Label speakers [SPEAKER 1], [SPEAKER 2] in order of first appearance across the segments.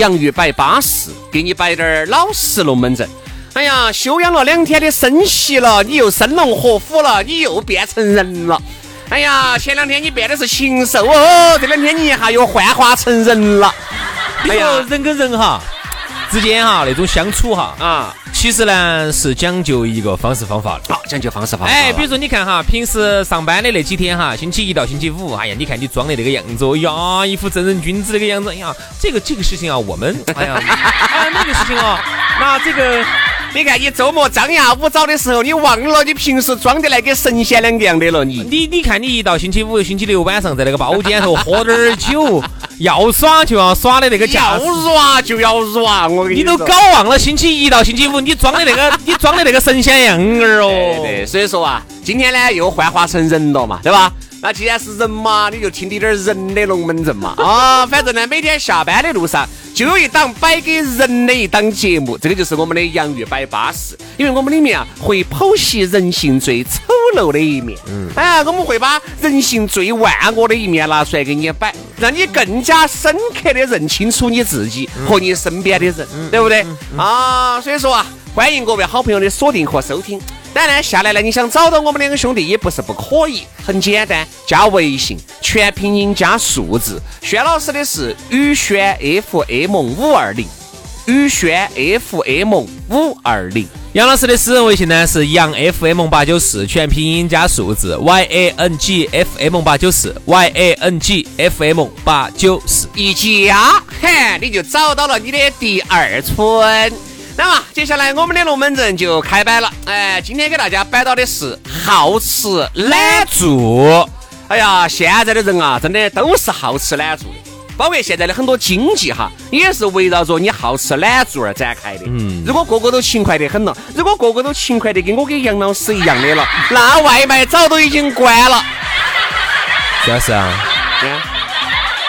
[SPEAKER 1] 洋芋摆巴适，给你摆点儿老实龙门阵。哎呀，休养了两天的生息了，你又生龙活虎了，你又变成人了。哎呀，前两天你变的是禽兽哦，这两天你一下又幻化成人了。哎呀
[SPEAKER 2] 人跟人哈之间哈那种相处哈，
[SPEAKER 1] 啊，
[SPEAKER 2] 其实呢是讲究一个方式方法的。
[SPEAKER 1] 好，讲究方式方法。
[SPEAKER 2] 哎，比如说你看哈，平时上班的那几天哈，星期一到星期五，哎呀，你看你装的那个样子，哎呀，一副正人君子那个样子，哎呀，这个这个事情啊，我们，哎呀，啊那个事情啊，那这个
[SPEAKER 1] 你看你周末张牙舞爪的时候，你忘了你平时装的那个神仙两个样的了，你。
[SPEAKER 2] 你你看你一到星期五、星期六晚上在那个包间头喝点儿酒，要耍就要耍的那个架
[SPEAKER 1] 要
[SPEAKER 2] 势。
[SPEAKER 1] 软就要软，我跟说
[SPEAKER 2] 你都搞忘了星期一到星期五，你装的那个，你装的那个神仙样儿哦。
[SPEAKER 1] 对对，所以说啊，今天呢又幻化成人了嘛，对吧？那既然是人嘛，你就听滴点儿人的龙门阵嘛。啊，反正呢，每天下班的路上就有一档摆给人的一档节目，这个就是我们的洋芋摆巴士。因为我们里面啊会剖析人性最丑陋的一面，嗯，哎，我们会把人性最万恶的一面拿出来给你摆，让你更加深刻的认清楚你自己和你身边的人，对不对？啊，所以说啊，欢迎各位好朋友的锁定和收听。当然，下来呢，你想找到我们两个兄弟也不是不可以，很简单，加微信，全拼音加数字。轩老师的是宇轩 FM 五二零，宇轩 FM 五二零。
[SPEAKER 2] 杨老师的私人微信呢是杨 FM 八九四，全拼音加数字 Y A N G F M 八九四 Y A N G F M 八九四。
[SPEAKER 1] 一加，嘿，你就找到了你的第二春。那么接下来我们的龙门阵就开摆了。哎，今天给大家摆到的是好吃懒做。哎呀，现在的人啊，真的都是好吃懒做。包括现在的很多经济哈，也是围绕着你好吃懒做而展开的。嗯，如果个个都勤快得很了，如果个个都勤快得跟我跟杨老师一样的了，那外卖早都已经关了。
[SPEAKER 2] 主要是啊，
[SPEAKER 1] 嗯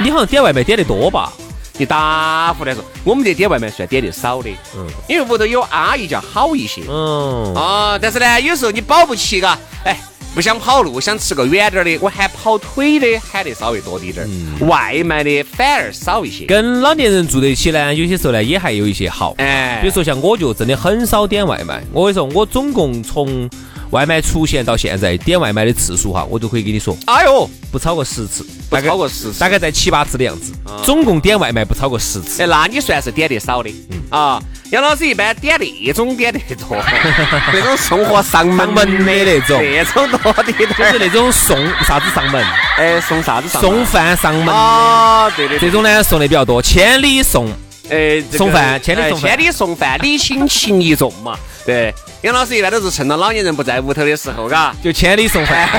[SPEAKER 2] 你好像点外卖点的多吧？
[SPEAKER 1] 你打胡来说，我们这点外卖算点的少的，嗯，因为屋头有阿姨叫好一些，
[SPEAKER 2] 嗯，
[SPEAKER 1] 啊，但是呢，有时候你保不齐嘎，哎，不想跑路，想吃个远点儿的，我喊跑腿的喊得稍微多滴点儿，外卖的反而少一些。
[SPEAKER 2] 跟老年人住在一起呢，有些时候呢也还有一些好。
[SPEAKER 1] 哎
[SPEAKER 2] 比如说像我就真的很少点外卖。我跟你说，我总共从外卖出现到现在点外卖的次数哈，我都可以跟你说，
[SPEAKER 1] 哎呦，
[SPEAKER 2] 不超过十次，
[SPEAKER 1] 不超过十次
[SPEAKER 2] 大概在七八次的样子。总共点外卖不超过十次。
[SPEAKER 1] 哎，那你算是点的少的，啊。杨老师一般点那种点的多，那种送货上门
[SPEAKER 2] 的那种
[SPEAKER 1] 那种多滴点
[SPEAKER 2] 就是。那种送啥子上门，
[SPEAKER 1] 哎，送啥子上门？
[SPEAKER 2] 送饭上门，
[SPEAKER 1] 啊，对对对
[SPEAKER 2] 这种呢送的比较多，千里送。
[SPEAKER 1] 哎，
[SPEAKER 2] 送饭千里送
[SPEAKER 1] 千里送饭，礼轻情意重嘛。对，杨老师一般都是趁到老年人不在屋头的时候，嘎，
[SPEAKER 2] 就千里送饭，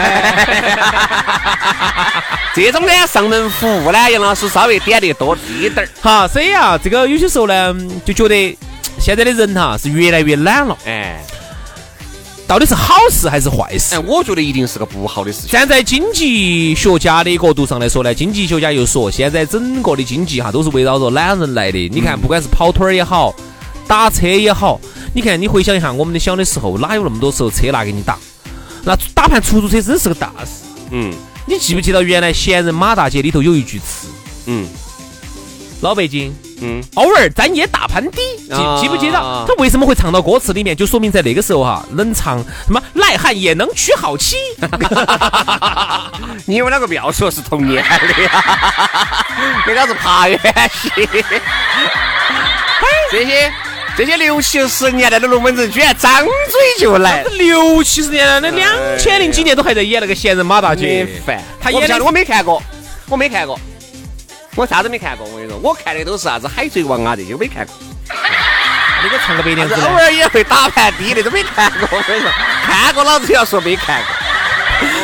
[SPEAKER 1] 这种呢上门服务呢，杨老师稍微点的多滴点儿。
[SPEAKER 2] 好，所以啊，这个有些时候呢，就觉得现在的人哈是越来越懒了，
[SPEAKER 1] 哎
[SPEAKER 2] 到底是好事还是坏事
[SPEAKER 1] 哎，？我觉得一定是个不好的事情。
[SPEAKER 2] 站在经济学家的角度上来说呢，经济学家又说，现在整个的经济哈都是围绕着懒人来的。你看，不管是跑腿儿也好，打车也好，你看你回想一下，我们的小的时候哪有那么多时候车拿给你打？那打盘出租车真是个大事。
[SPEAKER 1] 嗯
[SPEAKER 2] 你记不记得原来闲人马大姐里头有一句词？
[SPEAKER 1] 嗯，
[SPEAKER 2] 老北京
[SPEAKER 1] 嗯，
[SPEAKER 2] 偶尔咱也打盘的，记
[SPEAKER 1] 啊
[SPEAKER 2] 记不记得？他为什么会唱到歌词里面？就说明在那个时候哈，能唱什么赖汉也能娶好妻，
[SPEAKER 1] 你们两个不要说是同年的呀，那个是爬远戏。这些这些六七十年代的龙门阵，居然张嘴就来，
[SPEAKER 2] 六七十年代的两千零几年都还在演那个闲人马大姐，
[SPEAKER 1] 烦。
[SPEAKER 2] 他演的
[SPEAKER 1] 我没看过，我没看过，我啥子没看过。我跟你说，我看的都是啥子海贼王啊这些，我没看过。
[SPEAKER 2] 那个唱个白娘子
[SPEAKER 1] 偶，尔也会打盘低的，都没看过。我跟你说，看过老子要说没看过。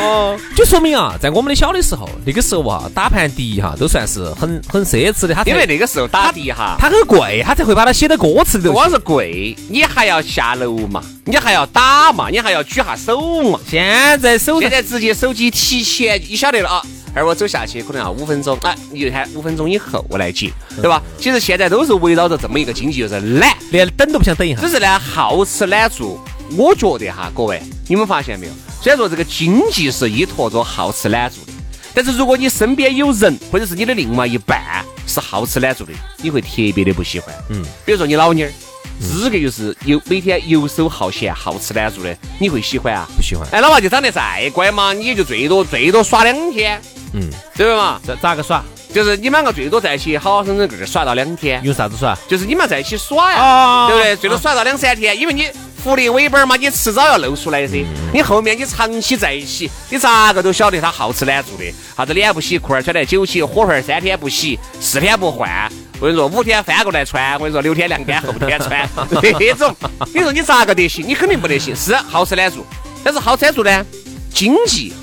[SPEAKER 1] 哦，
[SPEAKER 2] 就说明啊，在我们的小的时候，那个时候啊，打盘底哈都算是很很奢侈的，他
[SPEAKER 1] 因为那个时候打底哈，
[SPEAKER 2] 它很贵，他才会把它写到歌词里头
[SPEAKER 1] 光是贵，你还要下楼嘛，你还要打嘛，你还要举下手嘛。
[SPEAKER 2] 现在手上
[SPEAKER 1] 现在直接手机提前你晓得了啊，而我走下去可能要五分钟，啊，你就喊五分钟以后我来接，对吧？其实现在都是围绕着这么一个经济，就是懒。
[SPEAKER 2] 连等都不想等一下
[SPEAKER 1] 只。是呢，好吃懒做。我觉得哈，各位，你们发现没有？虽然说这个经济是依托着好吃懒做的，但是如果你身边有人，或者是你的另外一半是好吃懒做的，你会特别的不喜欢。嗯，比如说你老妞儿，资格就是游每天游手好闲、好吃懒做的，你会喜欢啊？
[SPEAKER 2] 不喜欢
[SPEAKER 1] 哎，哪怕就长得再乖嘛，你也就最多最多耍两天，
[SPEAKER 2] 嗯，
[SPEAKER 1] 对不嘛？
[SPEAKER 2] 咋咋个耍？
[SPEAKER 1] 就是你们两个最多在一起好好生生个个耍到两天，
[SPEAKER 2] 有啥子耍？
[SPEAKER 1] 就是你们在一起耍呀，
[SPEAKER 2] 啊
[SPEAKER 1] 对不对？最多耍到两三天，因为你福利尾巴嘛，你迟早要露出来噻。
[SPEAKER 2] 嗯
[SPEAKER 1] 你后面你长期在一起，你咋个都晓得他好吃懒做的，啥子脸不洗，裤儿穿得久起，火盆儿三天不洗，四天不换。我跟你说，五天翻过来穿，我跟你说，六天晾干，后天穿 这种，你说你咋个得行？你肯定不得行。是好吃懒做，但是好吃懒做呢，经济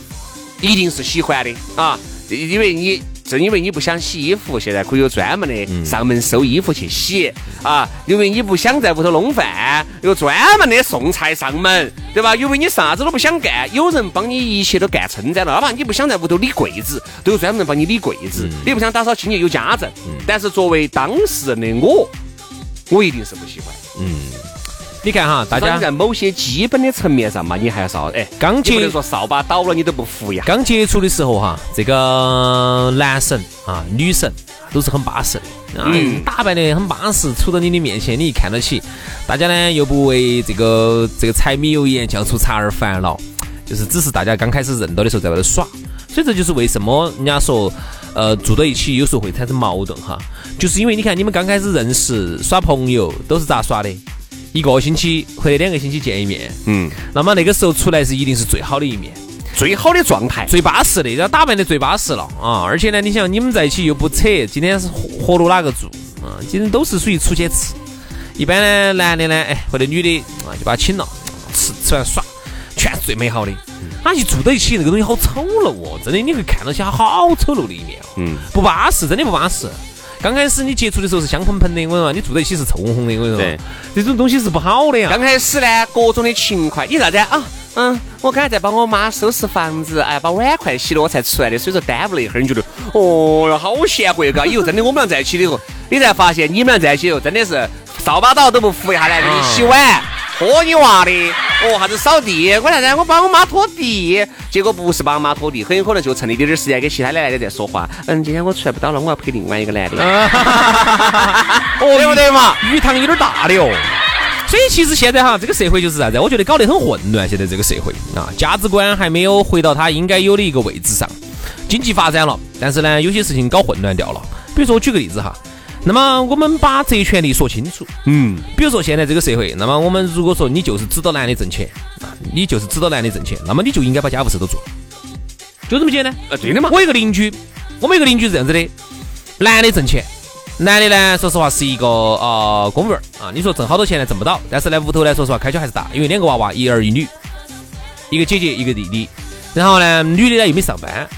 [SPEAKER 1] 一定是喜欢的啊，因为你正因为你不想洗衣服，现在可以有专门的上门收衣服去洗啊。因为你不想在屋头弄饭，有专门的送菜上门，对吧？因为你啥子都不想干，有人帮你一切都干撑在了。哪怕你不想在屋头理柜子，都有专门人帮你理柜子。你不想打扫清洁，有家政。但是作为当事人的我，我一定是不喜欢。
[SPEAKER 2] 你看哈，大家
[SPEAKER 1] 在某些基本的层面上嘛，你还是要哎，
[SPEAKER 2] 刚接
[SPEAKER 1] 你不能说扫把倒了你都不扶呀。
[SPEAKER 2] 刚接触的时候哈，这个男神啊、女神都是很巴适的，啊，
[SPEAKER 1] 嗯
[SPEAKER 2] 打扮的很巴适，杵到你的面前，你一看得起。大家呢又不为这个这个柴米油盐酱醋茶而烦恼，就是只是大家刚开始认到的时候在外头耍，所以这就是为什么人家说。呃，住到一起有时候会产生矛盾哈，就是因为你看你们刚开始认识耍朋友都是咋耍的？一个星期或者两个星期见一面，
[SPEAKER 1] 嗯，
[SPEAKER 2] 那么那个时候出来是一定是最好的一面。
[SPEAKER 1] 最好的状态。
[SPEAKER 2] 最巴适的，然后打扮的最巴适了啊！而且呢，你想你们在一起又不扯，今天是活活路哪个住啊？今天都是属于出去吃。一般呢，男的呢，哎，或者女的啊，就把他请了，吃吃完耍，全是最美好的。他一住到一起，那个东西好丑陋哦，真的，你会看到起他好丑陋的一面哦，
[SPEAKER 1] 嗯，
[SPEAKER 2] 不巴适，真的不巴适。刚开始你接触的时候是香喷喷的，我跟你说，你住在一起是臭烘烘的，我跟你说，这种东西是不好的呀。
[SPEAKER 1] 刚开始呢，各种的勤快，你啥子啊？嗯，我刚才在帮我妈收拾房子，哎，把碗筷洗了，我才出来的，所以说耽误了一会儿。你觉得，哦哟，好贤惠嘎！以后真的我们俩在一起的时候，你才发现你们俩在一起以后真的是扫把刀都不扶一下来给你洗碗、拖你娃的，哦，啥子扫地，我啥子我帮我妈拖地，结果不是帮我妈拖地，很有可能就趁那点点时间跟其他的男的在说话。嗯，今天我出来不到了，我要陪另外一个男的，哦对不对嘛？
[SPEAKER 2] 鱼塘有点大的哦。所以其实现在哈，这个社会就是啥子？我觉得搞得很混乱。现在这个社会啊，价值观还没有回到它应该有的一个位置上。经济发展了，但是呢，有些事情搞混乱掉了。比如说，我举个例子哈，那么我们把责权利说清楚。
[SPEAKER 1] 嗯，
[SPEAKER 2] 比如说现在这个社会，那么我们如果说你就是指导男的挣钱啊，你就是指导男的挣钱，那么你就应该把家务事都做，就这么简单。
[SPEAKER 1] 啊，对的嘛。
[SPEAKER 2] 我有个邻居，我们有个邻居是这样子的，男的挣钱，男的呢，说实话是一个呃公务员啊，你说挣好多钱呢，挣不到，但是呢屋头呢，说实话开销还是大，因为两个娃娃，一儿一女，一个姐姐一个弟弟，然后呢女的呢又没上班，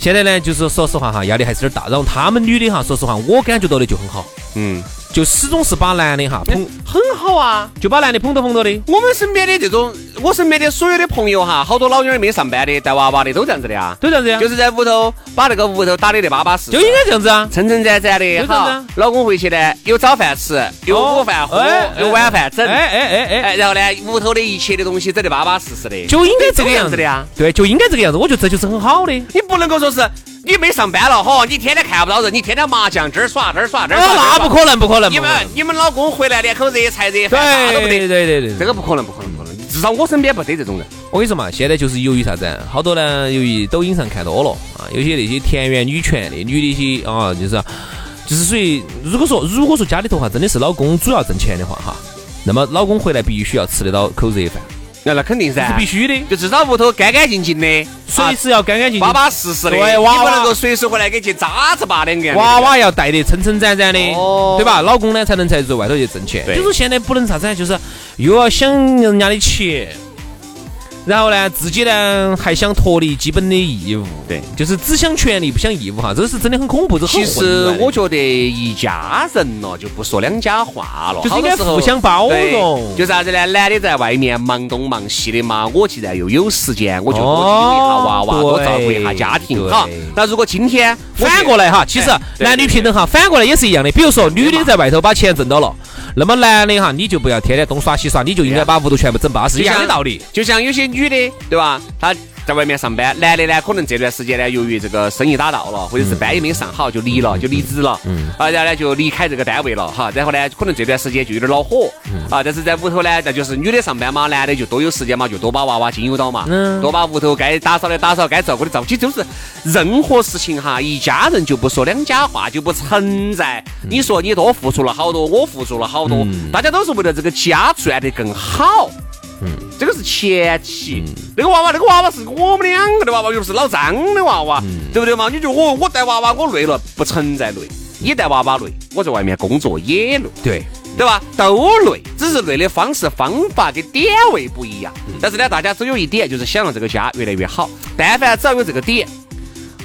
[SPEAKER 2] 现在呢就是说实话哈，压力还是有点大，然后他们女的哈，说实话我感觉到的就很好，
[SPEAKER 1] 嗯，
[SPEAKER 2] 就始终是把男的哈捧，
[SPEAKER 1] 很好啊。
[SPEAKER 2] 就把男的捧到捧到的，
[SPEAKER 1] 我们身边的这种，我身边的所有的朋友哈，好多老妞儿没上班的，带娃娃的都这样子的啊，
[SPEAKER 2] 都这样子呀，
[SPEAKER 1] 就是在屋头把那个屋头打理的巴巴适适，
[SPEAKER 2] 就应该这样子啊。
[SPEAKER 1] 撑撑展展的好
[SPEAKER 2] 啊。
[SPEAKER 1] 老公回去呢，有早饭吃，有午饭喝
[SPEAKER 2] 哎，
[SPEAKER 1] 有晚饭整，
[SPEAKER 2] 哎哎哎哎，
[SPEAKER 1] 哎，然后呢，屋头的一切的东西整得巴巴适适的，
[SPEAKER 2] 就应该这个样子
[SPEAKER 1] 这样子的呀。
[SPEAKER 2] 对，就应该这个样子，我觉得这就是很好的。
[SPEAKER 1] 你不能够说是，你没上班了，嚯，你天天看不到人，你天天麻将这儿耍这儿耍这儿耍，
[SPEAKER 2] 哦那不可能，不可能。
[SPEAKER 1] 你们你们老公回来连口热菜热饭啥都不
[SPEAKER 2] 对
[SPEAKER 1] 得，
[SPEAKER 2] 对对对对。
[SPEAKER 1] 这个不可能，不可能，不可能。至少我身边不得这种人。
[SPEAKER 2] 我跟你说嘛，现在就是由于啥子啊？好多呢，由于抖音上看多了啊，有些那些田园女权的女的一些啊，就是就是属于，如果说如果说家里头哈真的是老公主要挣钱的话哈，那么老公回来必须要吃得到口热饭，
[SPEAKER 1] 那那肯定噻。
[SPEAKER 2] 是，必须的，
[SPEAKER 1] 就至少屋头干干净净的，
[SPEAKER 2] 随时要干干净净。
[SPEAKER 1] 巴。巴适适的，
[SPEAKER 2] 对
[SPEAKER 1] 你
[SPEAKER 2] 娃。娃
[SPEAKER 1] 不能够随时回来给去渣子吧两个。
[SPEAKER 2] 娃娃要带得撑撑展展的，
[SPEAKER 1] 哦。
[SPEAKER 2] 对吧？老公呢才能在外头去挣钱。
[SPEAKER 1] 对。
[SPEAKER 2] 就是现在不能啥子啊，就是又要想人家的钱，然后呢自己呢还想脱离基本的义务，
[SPEAKER 1] 对，
[SPEAKER 2] 就是只想权利不想义务哈，这是真的很恐怖，这很
[SPEAKER 1] 其实我觉得一家人了就不说两家话了，
[SPEAKER 2] 就是应该互相包容。
[SPEAKER 1] 就啥子呢？男的在外面忙东忙西的嘛，我既然又有时间，我就多听一下娃娃，
[SPEAKER 2] 哦
[SPEAKER 1] 多照顾一下家庭哈。那如果今天
[SPEAKER 2] 反过来哈，其实男女平等哈，反过来也是一样的。比如说女的在外头把钱挣到了，那么男的哈，你就不要天天东耍西耍，你就应该把屋头全部整巴适，一样的道理。
[SPEAKER 1] 就像有些女的，对吧？她在外面上班，男的呢，可能这段时间呢，由于这个生意打到了，或者是班也没上好，就离了，就离职了，嗯，啊，然后呢就离开这个单位了，哈，然后呢，可能这段时间就有点恼火，啊，但是在屋头呢，那就是女的上班嘛，男的就多有时间嘛，就多把娃娃经由到嘛，
[SPEAKER 2] 嗯。
[SPEAKER 1] 多把屋头该打扫的打扫，该照顾的照顾，其实就是任何事情哈，一家人就不说两家话，就不存在。你说你多付出了好多，我付出了好多，大家都是为了这个家赚得更好。这个是前提。那个娃娃，那个娃娃是我们两个的娃娃，又不是老张的娃娃，对不对嘛？你就我我带娃娃我累了，不存在累。你带娃娃累，我在外面工作也累，
[SPEAKER 2] 对，
[SPEAKER 1] 对吧？都累，只是累的方式方法跟点位不一样。但是呢，大家都有一点，就是想让这个家越来越好。但凡只要有这个点，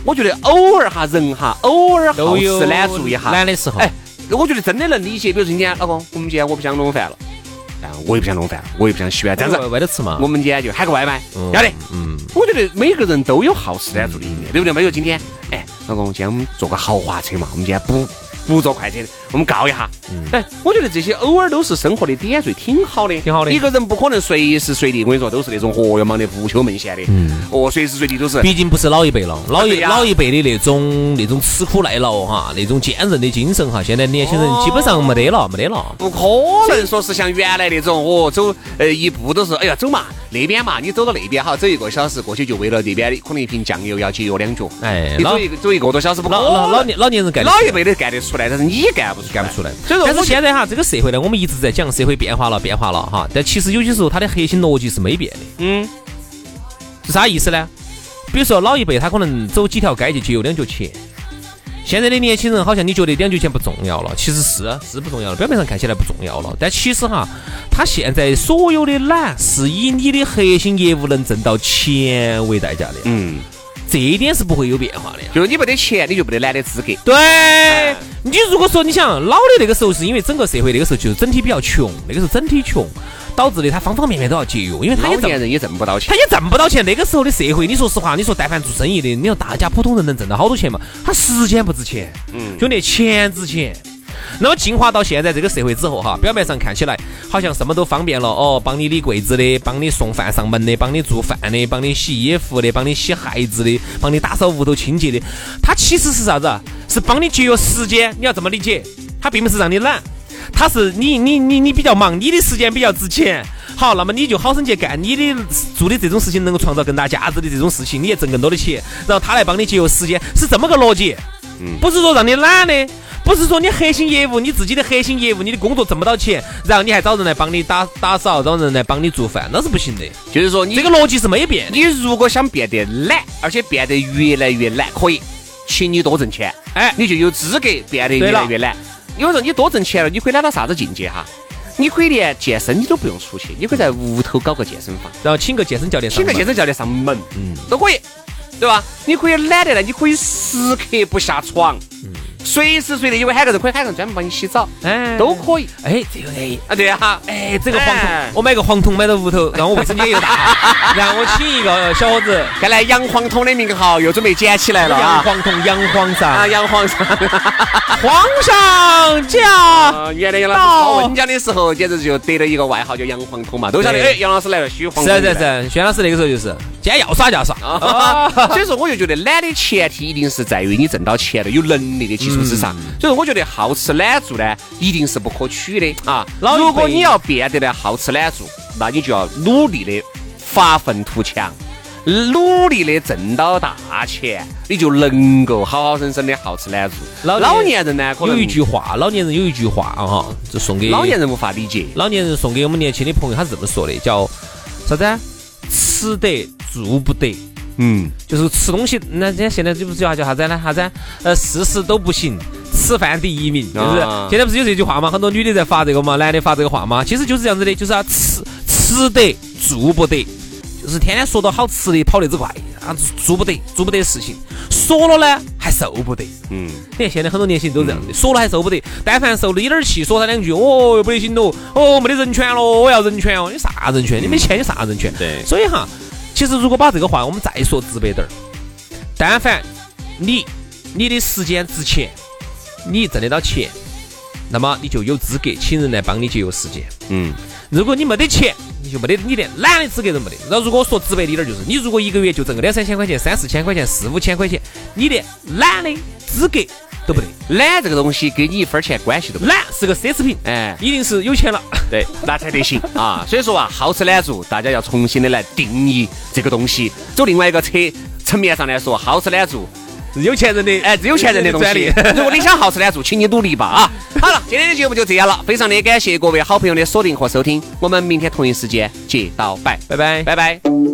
[SPEAKER 1] 我觉得偶尔哈人哈，偶尔好
[SPEAKER 2] 都有
[SPEAKER 1] 吃懒做一下，
[SPEAKER 2] 懒的时候。
[SPEAKER 1] 哎，我觉得真的能理解。比如说今天老公，我们今天我不想弄饭了，啊，我也不想弄饭，我也不想洗碗，这样子
[SPEAKER 2] 在。外头吃嘛。
[SPEAKER 1] 我们今天就喊个外卖，要得。
[SPEAKER 2] 嗯，
[SPEAKER 1] 我觉得每个人都有好吃懒做的一面，对不对嘛？比如今天，哎，老公，今天我们坐个豪华车嘛，我们今天不不坐快车，我们告一下。哎，我觉得这些偶尔都是生活的点缀，挺好的，
[SPEAKER 2] 挺好的。
[SPEAKER 1] 一个人不可能随时随地，我跟你说，都是那种活跃忙的不休闷闲的，嗯。哦，随时随地都是。
[SPEAKER 2] 毕竟不是老一辈了，老一老一辈的那种那种吃苦耐劳哈，那种坚韧的精神哈，现在年轻人基本上没得了，没得了。
[SPEAKER 1] 不可能说是像原来那种哦，走呃一步都是哎呀走嘛那边嘛，你走到那边哈走一个小时过去就为了那边的可能一瓶酱油要节约两角，
[SPEAKER 2] 哎老
[SPEAKER 1] 你走一个走一个多小时不可
[SPEAKER 2] 老老老。年老年人干
[SPEAKER 1] 老一辈的干得出来，但是你干不出
[SPEAKER 2] 干不出来。
[SPEAKER 1] 所以说，
[SPEAKER 2] 但是现在哈，这个社会呢，我们一直在讲社会变化了，变化了哈。但其实有些时候它的核心逻辑是没变的。
[SPEAKER 1] 嗯，
[SPEAKER 2] 是啥意思呢？比如说老一辈他可能走几条街就节约两角钱，现在的年轻人好像你觉得两角钱不重要了，其实是是不重要了，表面上看起来不重要了，但其实哈，他现在所有的懒是以你的核心业务能挣到钱为代价的，
[SPEAKER 1] 嗯，
[SPEAKER 2] 这一点是不会有变化的。
[SPEAKER 1] 就是你没得钱，你就没得懒的资格。
[SPEAKER 2] 对，你如果说你想老的那个时候，是因为整个社会那个时候就是整体比较穷，那个时候整体穷，导致的他方方面面都要节约，因为他
[SPEAKER 1] 年人也挣不到钱
[SPEAKER 2] 他。也挣不到钱。那个时候的社会，你说实话，你说但凡做生意的，你说大家普通人能挣到好多钱嘛？他时间不值钱，
[SPEAKER 1] 嗯
[SPEAKER 2] 兄弟，钱值钱。那么进化到现在这个社会之后哈，表面上看起来好像什么都方便了哦，帮你理柜子的，帮你送饭上门的，帮你做饭的，帮你洗衣服的，帮你洗孩子的，帮你打扫屋头清洁的，它其实是啥子啊？是帮你节约时间，你要这么理解，它并不是让你懒。它是你你你你比较忙，你的时间比较值钱。好，那么你就好生去干你的做的这种事情，能够创造更大价值的这种事情，你也挣更多的钱，然后他来帮你节约时间，是这么个逻辑。
[SPEAKER 1] 嗯
[SPEAKER 2] 不是说让你懒的，不是说你核心业务，你自己的核心业务，你的工作挣不到钱，然后你还找人来帮你打打扫，找人来帮你做饭，那是不行的。
[SPEAKER 1] 就是说你
[SPEAKER 2] 这个逻辑是没变。
[SPEAKER 1] 你如果想变得懒，而且变得越来越懒，可以，请你多挣钱，
[SPEAKER 2] 哎
[SPEAKER 1] 你就有资格变得越来越懒。有时候你多挣钱了，你可以懒到啥子境界哈？你可以连健身你都不用出去，你可以在屋头搞个健身房，
[SPEAKER 2] 然后请个健身教练上门，
[SPEAKER 1] 请个健身教练上门，嗯，都可以，对吧？你可以懒得来，你可以时刻不下床，随时随地，因为喊个人可以喊个人专门帮你洗澡，
[SPEAKER 2] 哎
[SPEAKER 1] 都可以。
[SPEAKER 2] 哎，这个哎。
[SPEAKER 1] 啊，对啊，
[SPEAKER 2] 哎，这个黄铜
[SPEAKER 1] 哎，
[SPEAKER 2] 我买个黄铜买到屋头，让我卫生间又大，然后我请一个小伙子，
[SPEAKER 1] 看来洋黄铜的名号又准备捡起来了
[SPEAKER 2] 洋
[SPEAKER 1] 啊！
[SPEAKER 2] 黄铜，洋皇
[SPEAKER 1] 啊，
[SPEAKER 2] 上，
[SPEAKER 1] 洋皇上。
[SPEAKER 2] 皇上驾！
[SPEAKER 1] 啊，原来杨老师考文讲的时候，简直就得了一个外号叫“杨黄铜”嘛，都晓得。哎，杨老师来了，虚黄
[SPEAKER 2] 是啊是。是啊，轩老师那个时候就是今天要耍就要耍。
[SPEAKER 1] 啊，所以说我就觉得懒的前提一定是在于你挣到钱了，有能力的基础之上。所以说我觉得好吃懒做呢，一定是不可取的啊。如果你要变得呢好吃懒做，那你就要努力的发愤图强。努力的挣到大钱，你就能够好好生生的好吃懒做。
[SPEAKER 2] 老
[SPEAKER 1] 老年人呢，可能
[SPEAKER 2] 有一句话，老年人有一句话啊哈，就送给
[SPEAKER 1] 老年人无法理解。
[SPEAKER 2] 老年人送给我们年轻的朋友，他是这么说的，叫啥子啊？吃得做不得。
[SPEAKER 1] 嗯，
[SPEAKER 2] 就是吃东西，那人家现在这不是叫叫啥子呢？啥子啊？呃，事事都不行，吃饭第一名，就是、
[SPEAKER 1] 啊
[SPEAKER 2] 现在不是有这句话吗？很多女的在发这个嘛，男的发这个话嘛？其实就是这样子的，就是要吃吃得做不得，就是天天说到好吃的跑得之快啊，做不得做不得事情，说了呢还受不得。
[SPEAKER 1] 嗯，
[SPEAKER 2] 你看现在很多年轻人都是这样的，说了还受不得，但凡受了一点气，说他两句，哦，又不得行喽，哦，没得人权喽，我要人权哦，你啥人权？你没钱，你啥人权？
[SPEAKER 1] 对
[SPEAKER 2] 所以哈，其实如果把这个话我们再说直白点儿，但凡你你的时间值钱，你挣得到钱，那么你就有资格请人来帮你节约时间。
[SPEAKER 1] 嗯，
[SPEAKER 2] 如果你没得钱，你就没得你连懒的资格都没得。那如果说直白一点儿，就是你如果一个月就挣个两三千块钱、三四千块钱、四五千块钱，你连懒的资格都不得。
[SPEAKER 1] 懒这个东西跟你一分钱关系都没有。
[SPEAKER 2] 懒是个奢侈品，
[SPEAKER 1] 哎，
[SPEAKER 2] 一定是有钱了。
[SPEAKER 1] 对，那才得行啊。所以说啊，好吃懒做，大家要重新的来定义这个东西。走另外一个侧层面上来说，好吃懒做。
[SPEAKER 2] 是有钱人的，
[SPEAKER 1] 哎，是有钱人的东西
[SPEAKER 2] 专利。。
[SPEAKER 1] 如果你想好吃懒做，请你努力吧啊！好了，今天的节目就这样了，非常的感谢各位好朋友的锁定和收听，我们明天同一时间接到拜，
[SPEAKER 2] 拜拜。
[SPEAKER 1] 拜拜。